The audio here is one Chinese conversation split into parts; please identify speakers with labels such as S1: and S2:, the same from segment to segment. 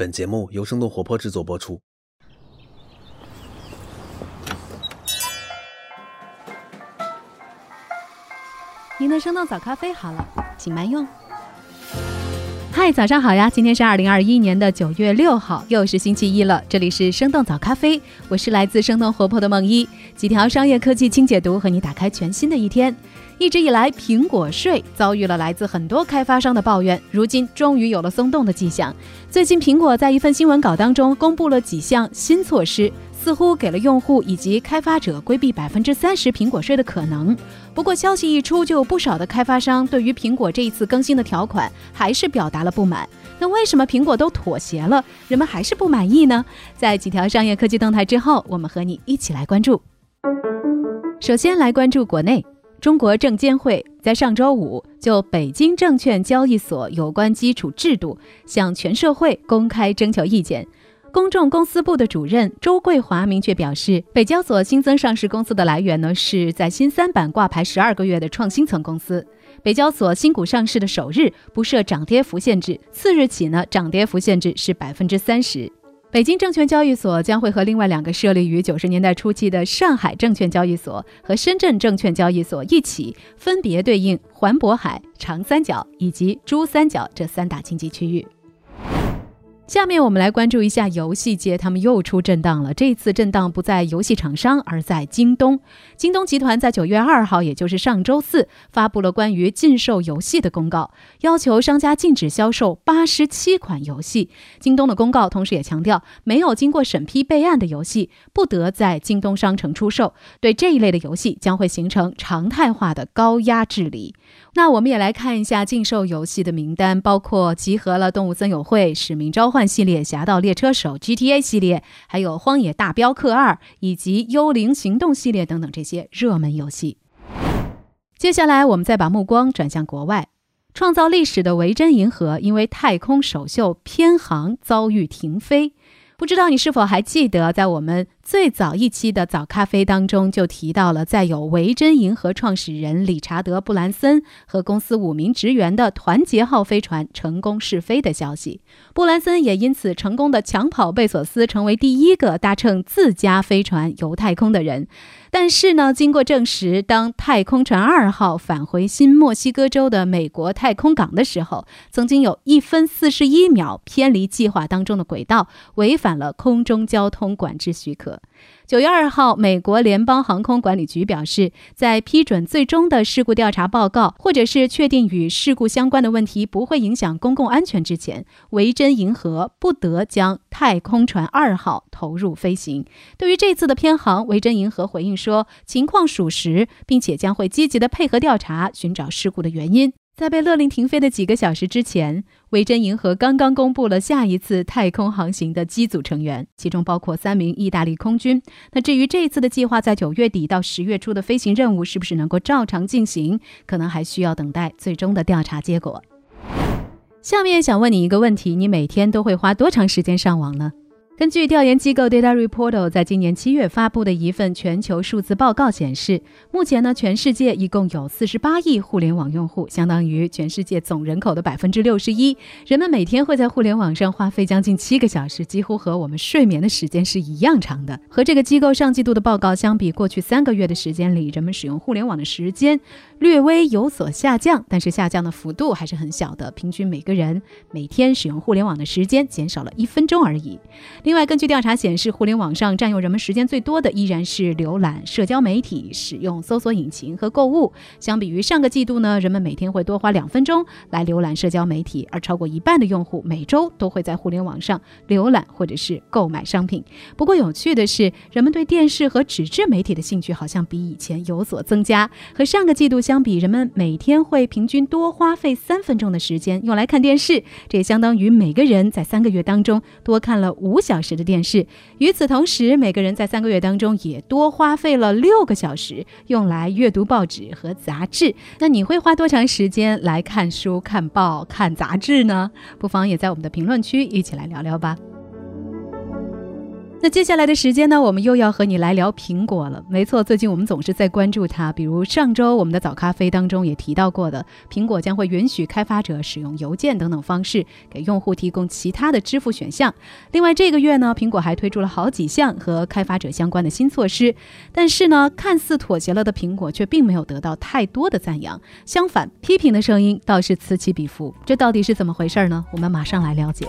S1: 本节目由生动活泼制作播出。
S2: 您的生动早咖啡好了，请慢用。嗨，早上好呀！今天是二零二一年的九月六号，又是星期一了。这里是生动早咖啡，我是来自生动活泼的梦一，几条商业科技轻解读，和你打开全新的一天。一直以来，苹果税遭遇了来自很多开发商的抱怨，如今终于有了松动的迹象。最近，苹果在一份新闻稿当中公布了几项新措施，似乎给了用户以及开发者规避百分之三十苹果税的可能。不过，消息一出，就有不少的开发商对于苹果这一次更新的条款还是表达了不满。那为什么苹果都妥协了，人们还是不满意呢？在几条商业科技动态之后，我们和你一起来关注。首先来关注国内。中国证监会在上周五就北京证券交易所有关基础制度向全社会公开征求意见。公众公司部的主任周桂华明确表示，北交所新增上市公司的来源呢是在新三板挂牌十二个月的创新层公司。北交所新股上市的首日不设涨跌幅限制，次日起呢涨跌幅限制是百分之三十。北京证券交易所将会和另外两个设立于九十年代初期的上海证券交易所和深圳证券交易所一起，分别对应环渤海、长三角以及珠三角这三大经济区域。下面我们来关注一下游戏界，他们又出震荡了。这次震荡不在游戏厂商，而在京东。京东集团在九月二号，也就是上周四，发布了关于禁售游戏的公告，要求商家禁止销售八十七款游戏。京东的公告同时也强调，没有经过审批备案的游戏不得在京东商城出售。对这一类的游戏，将会形成常态化的高压治理。那我们也来看一下禁售游戏的名单，包括集合了《动物森友会》《使命召唤》系列、《侠盗猎车手》GTA 系列，还有《荒野大镖客二》以及《幽灵行动》系列等等这些热门游戏。接下来，我们再把目光转向国外，创造历史的维珍银河因为太空首秀偏航遭遇停飞。不知道你是否还记得，在我们最早一期的早咖啡当中就提到了，在有维珍银河创始人理查德·布兰森和公司五名职员的团结号飞船成功试飞的消息。布兰森也因此成功的抢跑贝索斯，成为第一个搭乘自家飞船游太空的人。但是呢，经过证实，当太空船二号返回新墨西哥州的美国太空港的时候，曾经有一分四十一秒偏离计划当中的轨道，违反了空中交通管制许可。九月二号，美国联邦航空管理局表示，在批准最终的事故调查报告，或者是确定与事故相关的问题不会影响公共安全之前，维珍银河不得将太空船二号投入飞行。对于这次的偏航，维珍银河回应说，情况属实，并且将会积极的配合调查，寻找事故的原因。在被勒令停飞的几个小时之前，维珍银河刚刚公布了下一次太空航行的机组成员，其中包括三名意大利空军。那至于这次的计划，在九月底到十月初的飞行任务是不是能够照常进行，可能还需要等待最终的调查结果。下面想问你一个问题：你每天都会花多长时间上网呢？根据调研机构 Data Reporter 在今年七月发布的一份全球数字报告显示，目前呢，全世界一共有四十八亿互联网用户，相当于全世界总人口的百分之六十一。人们每天会在互联网上花费将近七个小时，几乎和我们睡眠的时间是一样长的。和这个机构上季度的报告相比，过去三个月的时间里，人们使用互联网的时间略微有所下降，但是下降的幅度还是很小的，平均每个人每天使用互联网的时间减少了一分钟而已。另外，根据调查显示，互联网上占用人们时间最多的依然是浏览社交媒体、使用搜索引擎和购物。相比于上个季度呢，人们每天会多花两分钟来浏览社交媒体，而超过一半的用户每周都会在互联网上浏览或者是购买商品。不过，有趣的是，人们对电视和纸质媒体的兴趣好像比以前有所增加。和上个季度相比，人们每天会平均多花费三分钟的时间用来看电视，这也相当于每个人在三个月当中多看了五小。时的电视。与此同时，每个人在三个月当中也多花费了六个小时用来阅读报纸和杂志。那你会花多长时间来看书、看报、看杂志呢？不妨也在我们的评论区一起来聊聊吧。那接下来的时间呢，我们又要和你来聊苹果了。没错，最近我们总是在关注它，比如上周我们的早咖啡当中也提到过的，苹果将会允许开发者使用邮件等等方式给用户提供其他的支付选项。另外，这个月呢，苹果还推出了好几项和开发者相关的新措施。但是呢，看似妥协了的苹果却并没有得到太多的赞扬，相反，批评的声音倒是此起彼伏。这到底是怎么回事呢？我们马上来了解。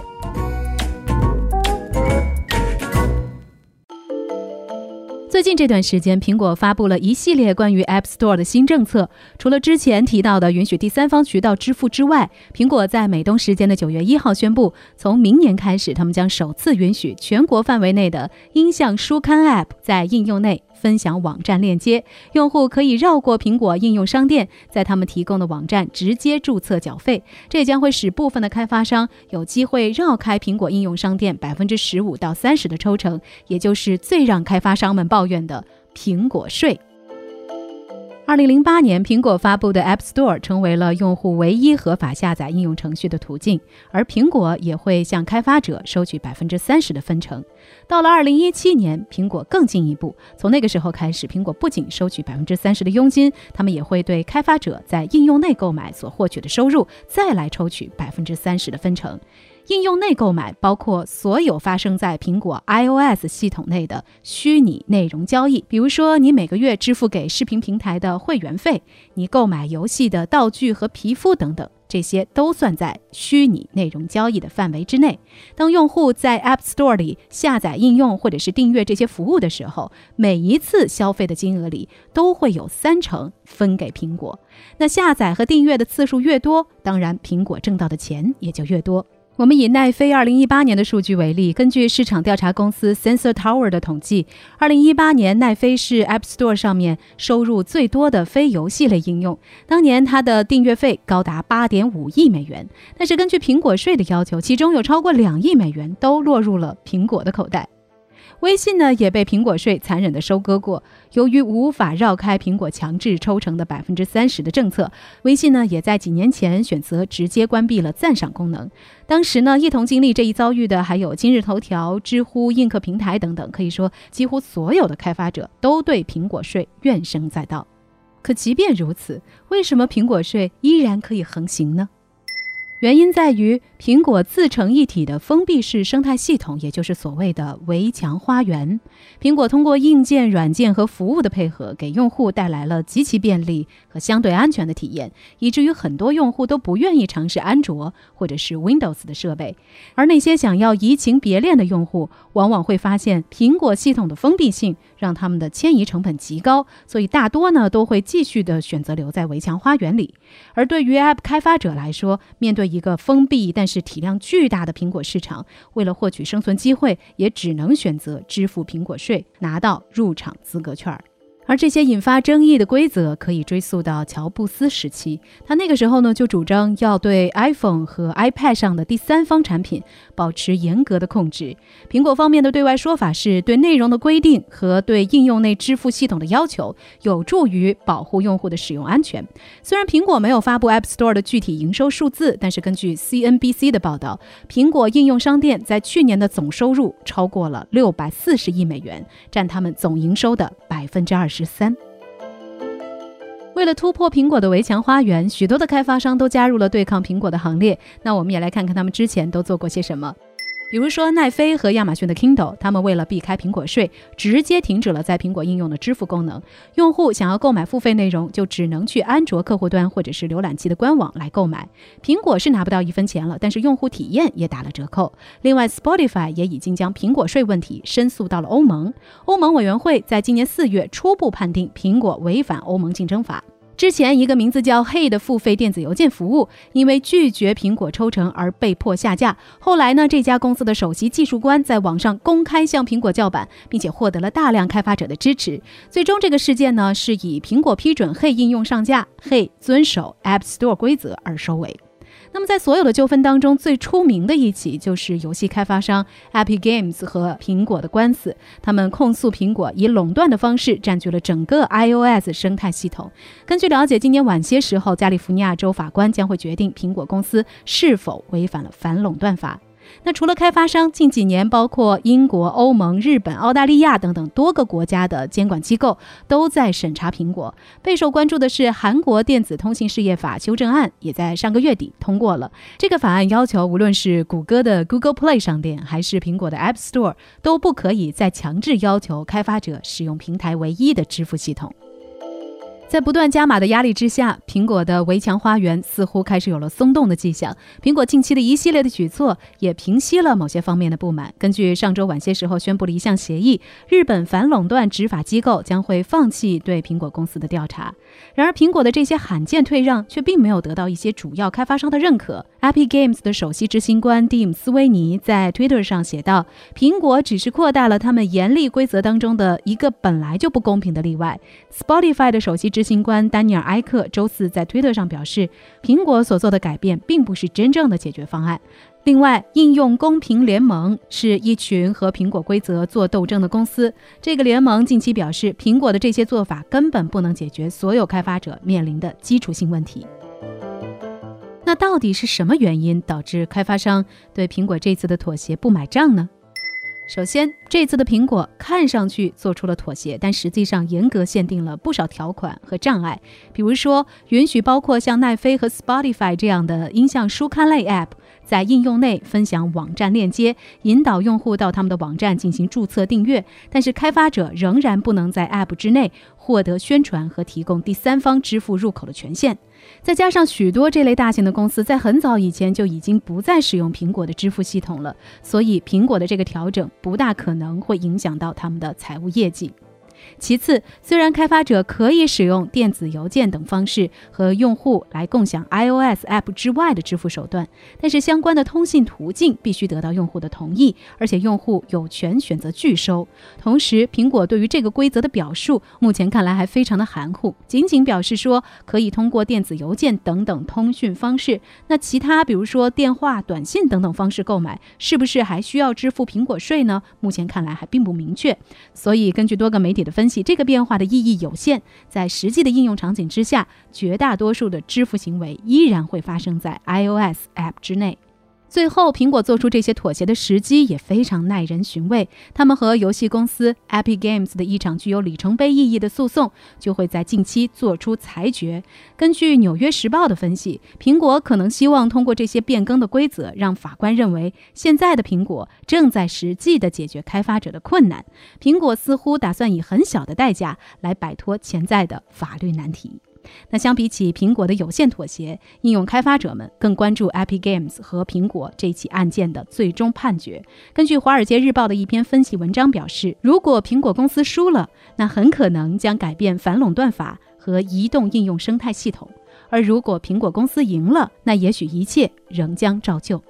S2: 最近这段时间，苹果发布了一系列关于 App Store 的新政策。除了之前提到的允许第三方渠道支付之外，苹果在美东时间的九月一号宣布，从明年开始，他们将首次允许全国范围内的音像书刊 App 在应用内。分享网站链接，用户可以绕过苹果应用商店，在他们提供的网站直接注册缴费。这将会使部分的开发商有机会绕开苹果应用商店百分之十五到三十的抽成，也就是最让开发商们抱怨的苹果税。二零零八年，苹果发布的 App Store 成为了用户唯一合法下载应用程序的途径，而苹果也会向开发者收取百分之三十的分成。到了二零一七年，苹果更进一步，从那个时候开始，苹果不仅收取百分之三十的佣金，他们也会对开发者在应用内购买所获取的收入再来抽取百分之三十的分成。应用内购买包括所有发生在苹果 iOS 系统内的虚拟内容交易，比如说你每个月支付给视频平台的会员费，你购买游戏的道具和皮肤等等，这些都算在虚拟内容交易的范围之内。当用户在 App Store 里下载应用或者是订阅这些服务的时候，每一次消费的金额里都会有三成分给苹果。那下载和订阅的次数越多，当然苹果挣到的钱也就越多。我们以奈飞二零一八年的数据为例，根据市场调查公司 Sensor Tower 的统计，二零一八年奈飞是 App Store 上面收入最多的非游戏类应用。当年它的订阅费高达八点五亿美元，但是根据苹果税的要求，其中有超过两亿美元都落入了苹果的口袋。微信呢也被苹果税残忍地收割过。由于无法绕开苹果强制抽成的百分之三十的政策，微信呢也在几年前选择直接关闭了赞赏功能。当时呢，一同经历这一遭遇的还有今日头条、知乎、映客平台等等。可以说，几乎所有的开发者都对苹果税怨声载道。可即便如此，为什么苹果税依然可以横行呢？原因在于苹果自成一体的封闭式生态系统，也就是所谓的围墙花园。苹果通过硬件、软件和服务的配合，给用户带来了极其便利和相对安全的体验，以至于很多用户都不愿意尝试安卓或者是 Windows 的设备。而那些想要移情别恋的用户，往往会发现苹果系统的封闭性让他们的迁移成本极高，所以大多呢都会继续的选择留在围墙花园里。而对于 App 开发者来说，面对一个封闭但是体量巨大的苹果市场，为了获取生存机会，也只能选择支付苹果税，拿到入场资格券儿。而这些引发争议的规则可以追溯到乔布斯时期，他那个时候呢就主张要对 iPhone 和 iPad 上的第三方产品保持严格的控制。苹果方面的对外说法是对内容的规定和对应用内支付系统的要求有助于保护用户的使用安全。虽然苹果没有发布 App Store 的具体营收数字，但是根据 CNBC 的报道，苹果应用商店在去年的总收入超过了六百四十亿美元，占他们总营收的百分之二十。三。为了突破苹果的围墙花园，许多的开发商都加入了对抗苹果的行列。那我们也来看看他们之前都做过些什么。比如说，奈飞和亚马逊的 Kindle，他们为了避开苹果税，直接停止了在苹果应用的支付功能。用户想要购买付费内容，就只能去安卓客户端或者是浏览器的官网来购买。苹果是拿不到一分钱了，但是用户体验也打了折扣。另外，Spotify 也已经将苹果税问题申诉到了欧盟。欧盟委员会在今年四月初步判定苹果违反欧盟竞争法。之前，一个名字叫 Hey 的付费电子邮件服务，因为拒绝苹果抽成而被迫下架。后来呢，这家公司的首席技术官在网上公开向苹果叫板，并且获得了大量开发者的支持。最终，这个事件呢是以苹果批准 Hey 应用上架，Hey 遵守 App Store 规则而收尾。那么，在所有的纠纷当中，最出名的一起就是游戏开发商 Epic Games 和苹果的官司。他们控诉苹果以垄断的方式占据了整个 iOS 生态系统。根据了解，今年晚些时候，加利福尼亚州法官将会决定苹果公司是否违反了反垄断法。那除了开发商，近几年包括英国、欧盟、日本、澳大利亚等等多个国家的监管机构都在审查苹果。备受关注的是韩国电子通信事业法修正案，也在上个月底通过了。这个法案要求，无论是谷歌的 Google Play 商店，还是苹果的 App Store，都不可以再强制要求开发者使用平台唯一的支付系统。在不断加码的压力之下，苹果的围墙花园似乎开始有了松动的迹象。苹果近期的一系列的举措也平息了某些方面的不满。根据上周晚些时候宣布的一项协议，日本反垄断执法机构将会放弃对苹果公司的调查。然而，苹果的这些罕见退让却并没有得到一些主要开发商的认可。Epic Games 的首席执行官蒂姆·斯威尼在 Twitter 上写道：“苹果只是扩大了他们严厉规则当中的一个本来就不公平的例外。”Spotify 的首席执行官丹尼尔·埃克周四在 Twitter 上表示：“苹果所做的改变并不是真正的解决方案。”另外，应用公平联盟是一群和苹果规则做斗争的公司。这个联盟近期表示，苹果的这些做法根本不能解决所有开发者面临的基础性问题。那到底是什么原因导致开发商对苹果这次的妥协不买账呢？首先，这次的苹果看上去做出了妥协，但实际上严格限定了不少条款和障碍，比如说允许包括像奈飞和 Spotify 这样的音像书刊类 App 在应用内分享网站链接，引导用户到他们的网站进行注册订阅，但是开发者仍然不能在 App 之内获得宣传和提供第三方支付入口的权限。再加上许多这类大型的公司在很早以前就已经不再使用苹果的支付系统了，所以苹果的这个调整不大可能会影响到他们的财务业绩。其次，虽然开发者可以使用电子邮件等方式和用户来共享 iOS App 之外的支付手段，但是相关的通信途径必须得到用户的同意，而且用户有权选择拒收。同时，苹果对于这个规则的表述，目前看来还非常的含糊，仅仅表示说可以通过电子邮件等等通讯方式。那其他，比如说电话、短信等等方式购买，是不是还需要支付苹果税呢？目前看来还并不明确。所以，根据多个媒体的分析，这个变化的意义有限，在实际的应用场景之下，绝大多数的支付行为依然会发生在 iOS App 之内。最后，苹果做出这些妥协的时机也非常耐人寻味。他们和游戏公司 Epic Games 的一场具有里程碑意义的诉讼就会在近期做出裁决。根据《纽约时报》的分析，苹果可能希望通过这些变更的规则，让法官认为现在的苹果正在实际的解决开发者的困难。苹果似乎打算以很小的代价来摆脱潜在的法律难题。那相比起苹果的有限妥协，应用开发者们更关注 Epic Games 和苹果这起案件的最终判决。根据《华尔街日报》的一篇分析文章表示，如果苹果公司输了，那很可能将改变反垄断法和移动应用生态系统；而如果苹果公司赢了，那也许一切仍将照旧。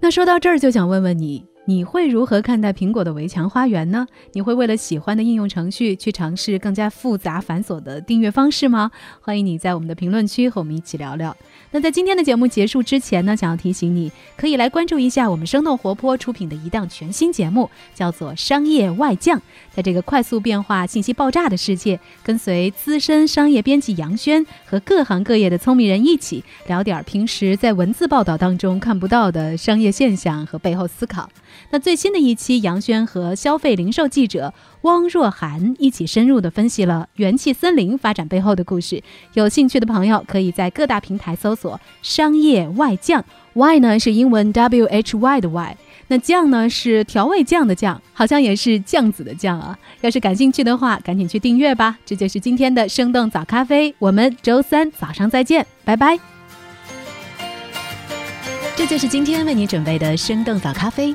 S2: 那说到这儿，就想问问你。你会如何看待苹果的围墙花园呢？你会为了喜欢的应用程序去尝试更加复杂繁琐的订阅方式吗？欢迎你在我们的评论区和我们一起聊聊。那在今天的节目结束之前呢，想要提醒你，可以来关注一下我们生动活泼出品的一档全新节目，叫做《商业外将》。在这个快速变化、信息爆炸的世界，跟随资深商业编辑杨轩和各行各业的聪明人一起聊点平时在文字报道当中看不到的商业现象和背后思考。那最新的一期，杨轩和消费零售记者汪若涵一起深入的分析了元气森林发展背后的故事。有兴趣的朋友可以在各大平台搜索“商业外酱 ”，Y 呢是英文 W H Y 的 Y，那酱呢是调味酱的酱，好像也是酱子的酱啊。要是感兴趣的话，赶紧去订阅吧。这就是今天的生动早咖啡，我们周三早上再见，拜拜。这就是今天为你准备的生动早咖啡，